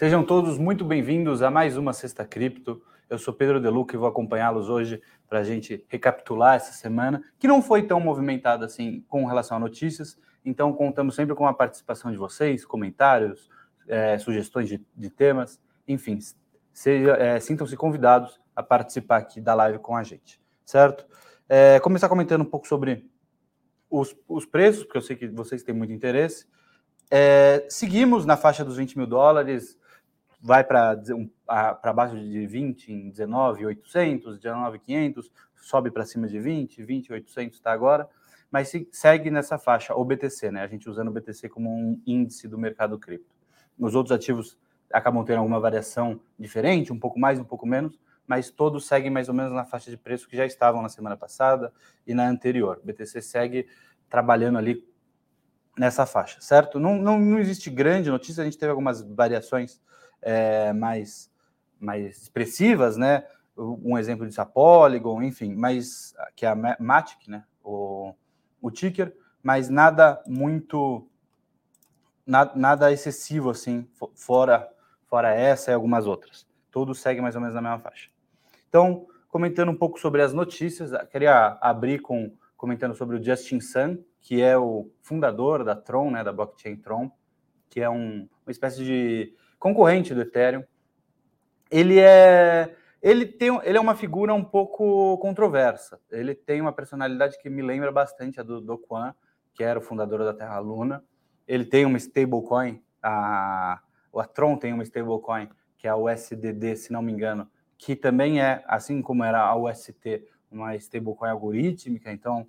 Sejam todos muito bem-vindos a mais uma Sexta Cripto. Eu sou Pedro Deluca e vou acompanhá-los hoje para a gente recapitular essa semana, que não foi tão movimentada assim com relação a notícias. Então, contamos sempre com a participação de vocês, comentários, é, sugestões de, de, temas, enfim, seja, é, sintam-se convidados a participar aqui da live com a gente, certo? É, começar comentando um pouco sobre os, os preços, porque eu sei que vocês têm muito interesse. É, seguimos na faixa dos 20 mil dólares, vai para baixo de 20 em 19,800, 19,500, sobe para cima de 20, 20,800 está agora, mas se, segue nessa faixa, o BTC, né? A gente usando o BTC como um índice do mercado cripto. Os outros ativos acabam tendo alguma variação diferente, um pouco mais, um pouco menos, mas todos seguem mais ou menos na faixa de preço que já estavam na semana passada e na anterior. O BTC segue trabalhando ali nessa faixa, certo? Não, não, não existe grande notícia, a gente teve algumas variações é, mais, mais expressivas, né? Um exemplo disso, a Polygon, enfim, mas que é a Matic, né? O, o ticker, mas nada muito nada, excessivo assim, fora fora essa e algumas outras. Todos seguem mais ou menos na mesma faixa. Então, comentando um pouco sobre as notícias, queria abrir com comentando sobre o Justin Sun, que é o fundador da Tron, né, da blockchain Tron, que é um, uma espécie de concorrente do Ethereum. Ele é ele tem ele é uma figura um pouco controversa. Ele tem uma personalidade que me lembra bastante a do Do Kwon, que era o fundador da Terra Luna. Ele tem uma stablecoin, a o Tron tem uma stablecoin que é a USDD, se não me engano, que também é assim como era a UST, uma stablecoin algorítmica, então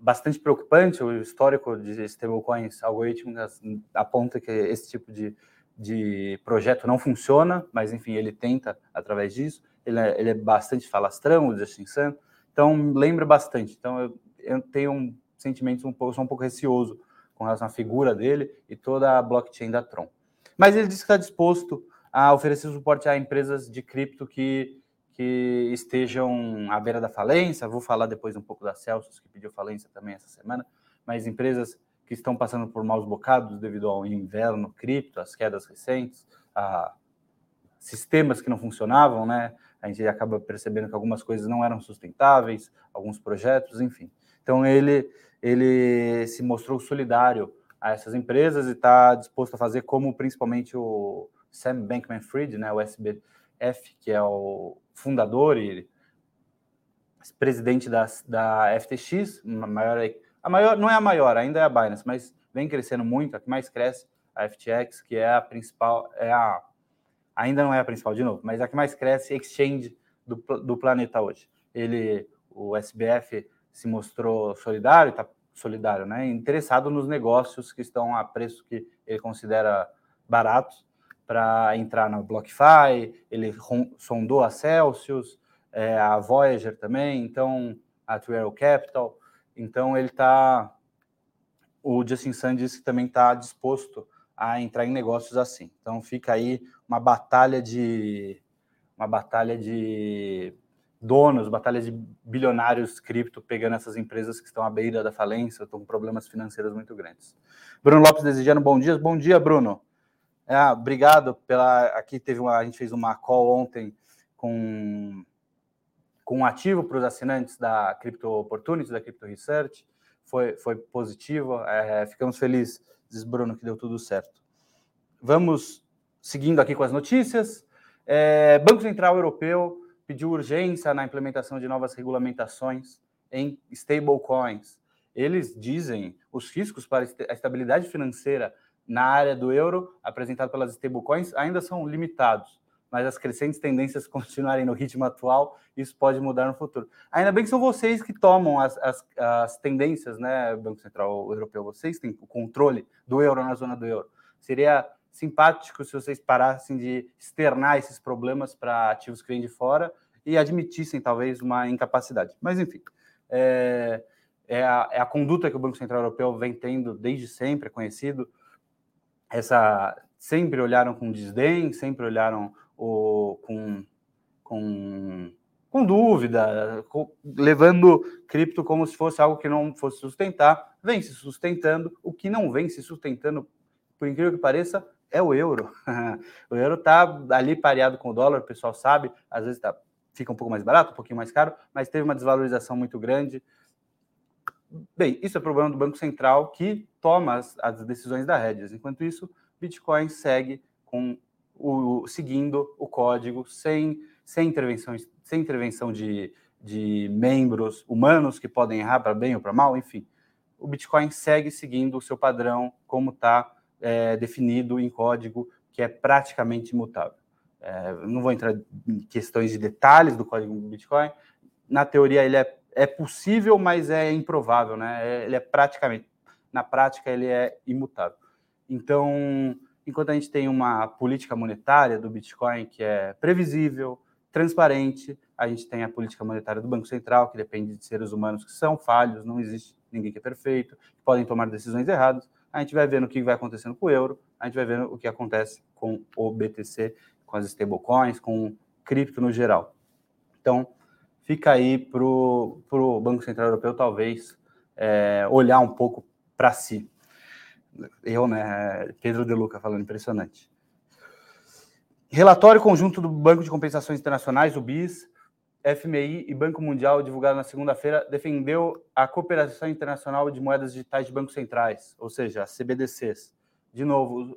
bastante preocupante o histórico de stablecoins algorítmicas aponta que esse tipo de de projeto não funciona, mas enfim, ele tenta através disso. Ele é, ele é bastante falastrão, o Justin Sun, então lembra bastante. Então eu, eu tenho um sentimento um pouco, sou um pouco receoso com relação à figura dele e toda a blockchain da Tron. Mas ele disse que está disposto a oferecer suporte a empresas de cripto que, que estejam à beira da falência. Vou falar depois um pouco da Celsius, que pediu falência também essa semana, mas empresas que estão passando por maus bocados devido ao inverno cripto, às quedas recentes, a sistemas que não funcionavam, né? A gente acaba percebendo que algumas coisas não eram sustentáveis, alguns projetos, enfim. Então ele ele se mostrou solidário a essas empresas e está disposto a fazer como principalmente o Sam Bankman-Fried, né, o SBF, que é o fundador e presidente da, da FTX, maior a maior, não é a maior, ainda é a Binance, mas vem crescendo muito, a que mais cresce, a FTX, que é a principal, é a, ainda não é a principal de novo, mas a que mais cresce exchange do, do planeta hoje. Ele, o SBF se mostrou solidário, está solidário, né? Interessado nos negócios que estão a preço que ele considera baratos para entrar na BlockFi. Ele sondou a Celsius, é, a Voyager também, então a Trial Capital. Então ele está. O Justin Sun disse que também está disposto a entrar em negócios assim. Então fica aí uma batalha de uma batalha de donos, batalha de bilionários cripto pegando essas empresas que estão à beira da falência, estão com problemas financeiros muito grandes. Bruno Lopes desejando bom dia. Bom dia, Bruno. É, obrigado pela. Aqui teve uma. A gente fez uma call ontem com com um ativo para os assinantes da Crypto Opportunity, da Crypto Research. Foi, foi positivo. É, ficamos felizes, Bruno, que deu tudo certo. Vamos seguindo aqui com as notícias. É, Banco Central Europeu pediu urgência na implementação de novas regulamentações em stablecoins. Eles dizem os riscos para a estabilidade financeira na área do euro apresentado pelas stablecoins ainda são limitados mas as crescentes tendências continuarem no ritmo atual, isso pode mudar no futuro. Ainda bem que são vocês que tomam as, as, as tendências, né, Banco Central Europeu, vocês têm o controle do euro na zona do euro. Seria simpático se vocês parassem de externar esses problemas para ativos que vêm de fora e admitissem talvez uma incapacidade. Mas enfim, é, é, a, é a conduta que o Banco Central Europeu vem tendo desde sempre, é conhecido. Essa sempre olharam com desdém, sempre olharam o, com, com, com dúvida, com, levando cripto como se fosse algo que não fosse sustentar, vem se sustentando. O que não vem se sustentando, por incrível que pareça, é o euro. o euro está ali pareado com o dólar, o pessoal sabe, às vezes tá, fica um pouco mais barato, um pouquinho mais caro, mas teve uma desvalorização muito grande. Bem, isso é problema do Banco Central que toma as, as decisões da Redes. Enquanto isso, Bitcoin segue com o, seguindo o código sem, sem intervenção, sem intervenção de, de membros humanos que podem errar para bem ou para mal, enfim. O Bitcoin segue seguindo o seu padrão, como está é, definido em código, que é praticamente imutável. É, não vou entrar em questões de detalhes do código do Bitcoin. Na teoria, ele é é possível, mas é improvável, né? É, ele é praticamente, na prática, ele é imutável. Então, enquanto a gente tem uma política monetária do Bitcoin que é previsível, transparente, a gente tem a política monetária do Banco Central, que depende de seres humanos que são falhos, não existe ninguém que é perfeito, que podem tomar decisões erradas. A gente vai vendo o que vai acontecendo com o euro, a gente vai vendo o que acontece com o BTC, com as stablecoins, com cripto no geral. Então, fica aí para o Banco Central Europeu, talvez, é, olhar um pouco para si. Eu, né? Pedro De Luca falando, impressionante. Relatório conjunto do Banco de Compensações Internacionais, o BIS, FMI e Banco Mundial, divulgado na segunda-feira, defendeu a cooperação internacional de moedas digitais de bancos centrais, ou seja, CBDCs. De novo,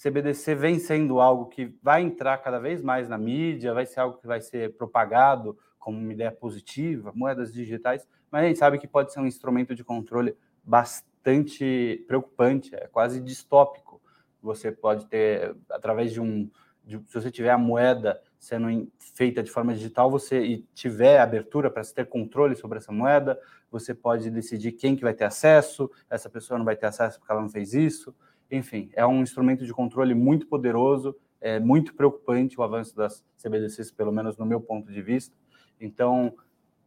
CBDC vem sendo algo que vai entrar cada vez mais na mídia, vai ser algo que vai ser propagado como uma ideia positiva, moedas digitais, mas a gente sabe que pode ser um instrumento de controle bastante preocupante, é quase distópico. Você pode ter, através de um. De, se você tiver a moeda sendo feita de forma digital, você e tiver abertura para ter controle sobre essa moeda, você pode decidir quem que vai ter acesso, essa pessoa não vai ter acesso porque ela não fez isso. Enfim, é um instrumento de controle muito poderoso, é muito preocupante o avanço das CBDCs, pelo menos no meu ponto de vista. Então,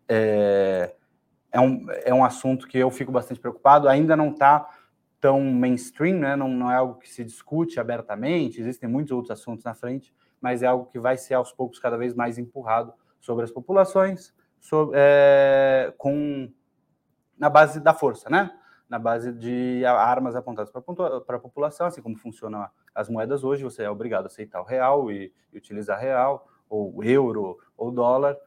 é, é, um, é um assunto que eu fico bastante preocupado. Ainda não está tão mainstream, né? não, não é algo que se discute abertamente, existem muitos outros assuntos na frente, mas é algo que vai ser aos poucos cada vez mais empurrado sobre as populações, sobre, é, com na base da força, né? Na base de armas apontadas para a população, assim como funcionam as moedas hoje, você é obrigado a aceitar o real e, e utilizar real, ou euro, ou dólar,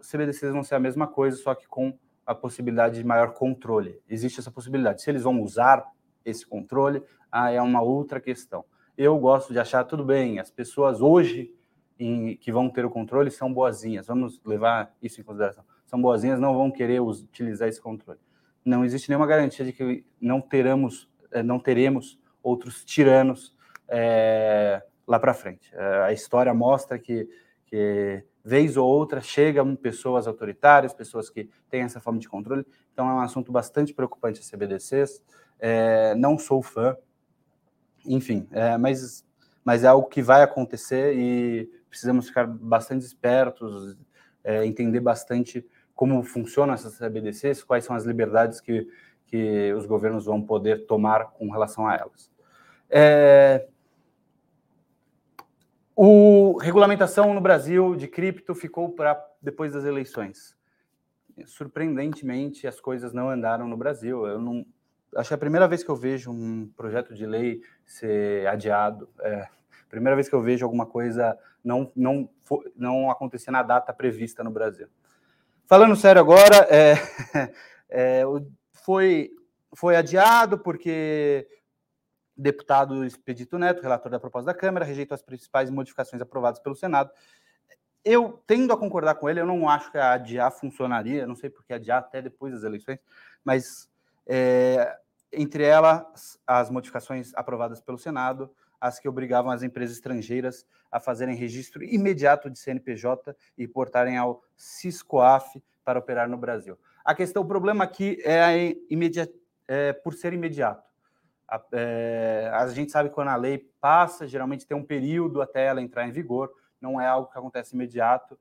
CBDCs vão ser a mesma coisa, só que com a possibilidade de maior controle. Existe essa possibilidade. Se eles vão usar esse controle, ah, é uma outra questão. Eu gosto de achar tudo bem, as pessoas hoje em, que vão ter o controle são boazinhas, vamos levar isso em consideração. São boazinhas, não vão querer utilizar esse controle. Não existe nenhuma garantia de que não teremos, eh, não teremos outros tiranos é, lá para frente. É, a história mostra que, que vez ou outra chegam pessoas autoritárias, pessoas que têm essa forma de controle. Então é um assunto bastante preocupante as CBDCs. É, não sou fã, enfim, é, mas, mas é algo que vai acontecer e precisamos ficar bastante espertos, é, entender bastante como funcionam essas CBDCs, quais são as liberdades que, que os governos vão poder tomar com relação a elas. É, o regulamentação no Brasil de cripto ficou para depois das eleições. Surpreendentemente, as coisas não andaram no Brasil. Eu não acho que é a primeira vez que eu vejo um projeto de lei ser adiado. É, primeira vez que eu vejo alguma coisa não não não acontecer na data prevista no Brasil. Falando sério agora, é, é, foi foi adiado porque deputado Expedito Neto, relator da proposta da Câmara, rejeitou as principais modificações aprovadas pelo Senado. Eu tendo a concordar com ele, eu não acho que a adiar funcionaria, não sei por que adiar até depois das eleições, mas é, entre elas, as modificações aprovadas pelo Senado, as que obrigavam as empresas estrangeiras a fazerem registro imediato de CNPJ e portarem ao Ciscoaf para operar no Brasil. A questão, o problema aqui é, é por ser imediato. A, é, a gente sabe que quando a lei passa, geralmente tem um período até ela entrar em vigor, não é algo que acontece imediato.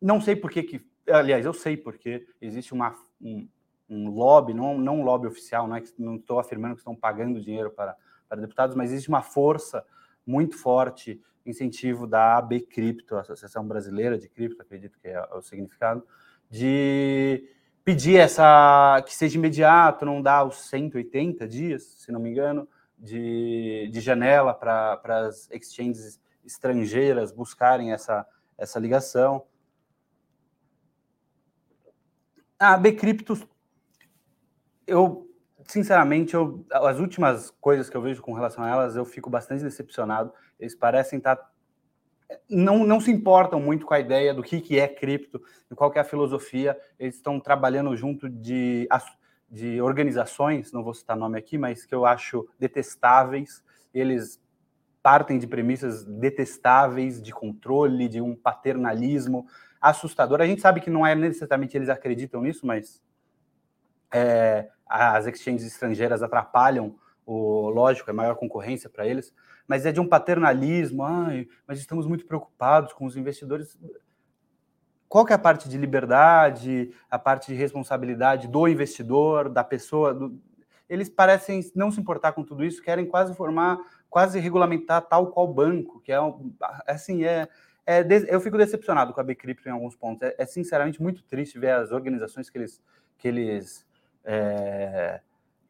Não sei por que, que aliás, eu sei porque existe uma, um, um lobby, não, não um lobby oficial, não, é não estou afirmando que estão pagando dinheiro para, para deputados, mas existe uma força muito forte, incentivo da AB Cripto, Associação Brasileira de Cripto, acredito que é o significado, de pedir essa que seja imediato, não dá os 180 dias, se não me engano, de, de janela para as exchanges estrangeiras buscarem essa, essa ligação. A Bcrypto, eu sinceramente, eu, as últimas coisas que eu vejo com relação a elas, eu fico bastante decepcionado. Eles parecem estar tá, não, não se importam muito com a ideia do que, que é cripto, e qual é a filosofia. Eles estão trabalhando junto de, de organizações, não vou citar nome aqui, mas que eu acho detestáveis. Eles partem de premissas detestáveis de controle, de um paternalismo assustador. A gente sabe que não é necessariamente eles acreditam nisso, mas é, as exchanges estrangeiras atrapalham o lógico, é maior concorrência para eles, mas é de um paternalismo, ai, mas estamos muito preocupados com os investidores. Qual que é a parte de liberdade, a parte de responsabilidade do investidor, da pessoa? Do... Eles parecem não se importar com tudo isso, querem quase formar, quase regulamentar tal qual banco, que é assim, é, é, eu fico decepcionado com a Bcrypto em alguns pontos. É, é, sinceramente muito triste ver as organizações que eles, que eles é,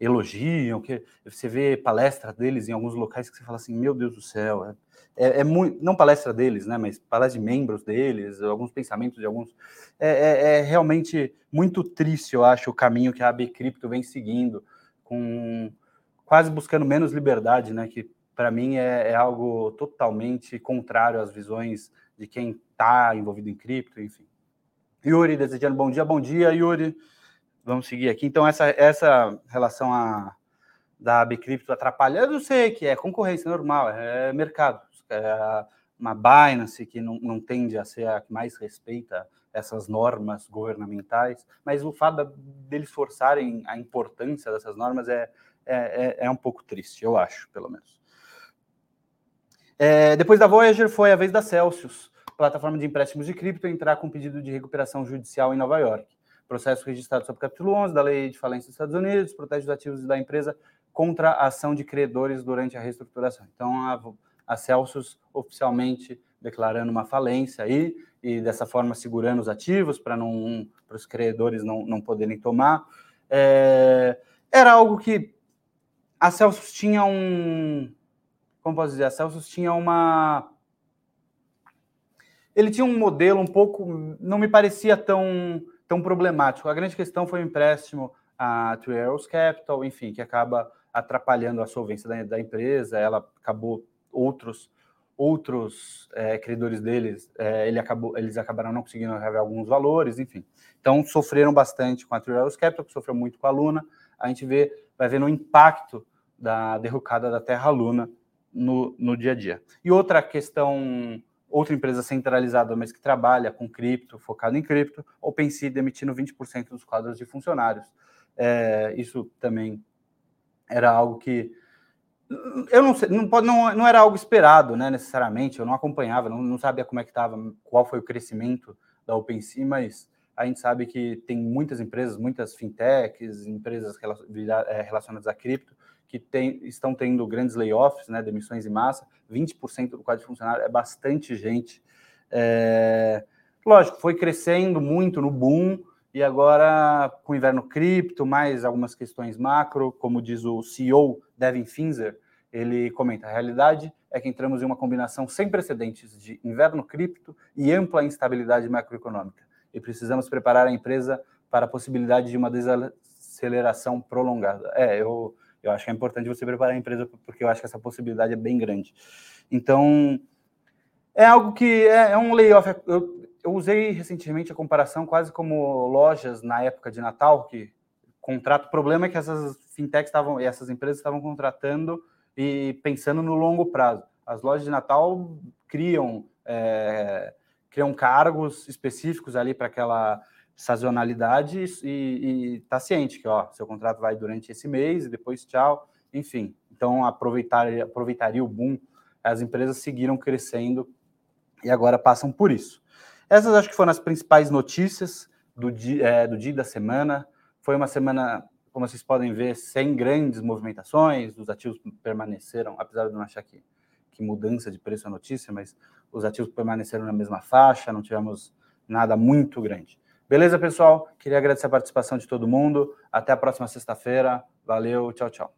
elogiam, que você vê palestra deles em alguns locais que você fala assim, meu Deus do céu, é, é, é muito, não palestra deles, né, mas palestra de membros deles, alguns pensamentos de alguns, é, é, é, realmente muito triste, eu acho, o caminho que a AB Cripto vem seguindo, com quase buscando menos liberdade, né, que para mim é, é, algo totalmente contrário às visões de quem está envolvido em cripto, enfim. Yuri, desejando bom dia, bom dia, Yuri. Vamos seguir aqui. Então, essa, essa relação a, da Bcrypto atrapalha, eu sei que é concorrência normal, é mercado. É uma Binance que não, não tende a ser a que mais respeita essas normas governamentais, mas o fato deles forçarem a importância dessas normas é, é, é, é um pouco triste, eu acho, pelo menos. É, depois da Voyager foi a vez da Celsius, plataforma de empréstimos de cripto, entrar com pedido de recuperação judicial em Nova York processo registrado sob capítulo 11 da Lei de Falência dos Estados Unidos, protege os ativos da empresa contra a ação de credores durante a reestruturação. Então, a, a Celsius oficialmente declarando uma falência aí e dessa forma segurando os ativos para não para os credores não, não poderem tomar. É, era algo que a Celsius tinha um como posso dizer, a Celsius tinha uma ele tinha um modelo um pouco não me parecia tão tão problemático. A grande questão foi o empréstimo a Three Arrows Capital, enfim, que acaba atrapalhando a solvência da, da empresa. Ela acabou outros outros é, credores deles, é, ele acabou, eles acabaram não conseguindo rever alguns valores, enfim. Então sofreram bastante com a Three Arrows Capital, que sofreu muito com a Luna. A gente vê, vai vendo o impacto da derrocada da Terra Luna no, no dia a dia. E outra questão outra empresa centralizada, mas que trabalha com cripto, focado em cripto, OpenSea demitindo 20% dos quadros de funcionários. É, isso também era algo que eu não sei, não, não, não era algo esperado, né, necessariamente, eu não acompanhava, não, não sabia como é que estava, qual foi o crescimento da OpenSea, mas a gente sabe que tem muitas empresas, muitas fintechs, empresas é, relacionadas a cripto, que tem, estão tendo grandes layoffs, né, demissões em massa, 20% do quadro de funcionário é bastante gente. É, lógico, foi crescendo muito no boom, e agora com o inverno cripto, mais algumas questões macro, como diz o CEO Devin Finzer, ele comenta: a realidade é que entramos em uma combinação sem precedentes de inverno cripto e ampla instabilidade macroeconômica, e precisamos preparar a empresa para a possibilidade de uma desaceleração prolongada. É, eu eu acho que é importante você preparar a empresa, porque eu acho que essa possibilidade é bem grande. Então, é algo que é, é um layoff. Eu, eu, usei recentemente a comparação quase como lojas na época de Natal, que contrato. O problema é que essas fintechs estavam, essas empresas estavam contratando e pensando no longo prazo. As lojas de Natal criam, é, criam cargos específicos ali para aquela sazonalidade e está ciente que ó, seu contrato vai durante esse mês e depois tchau, enfim. Então aproveitar, aproveitaria o boom, as empresas seguiram crescendo e agora passam por isso. Essas acho que foram as principais notícias do dia, é, do dia da semana. Foi uma semana, como vocês podem ver, sem grandes movimentações, os ativos permaneceram, apesar de não achar que, que mudança de preço é notícia, mas os ativos permaneceram na mesma faixa, não tivemos nada muito grande. Beleza, pessoal? Queria agradecer a participação de todo mundo. Até a próxima sexta-feira. Valeu, tchau, tchau.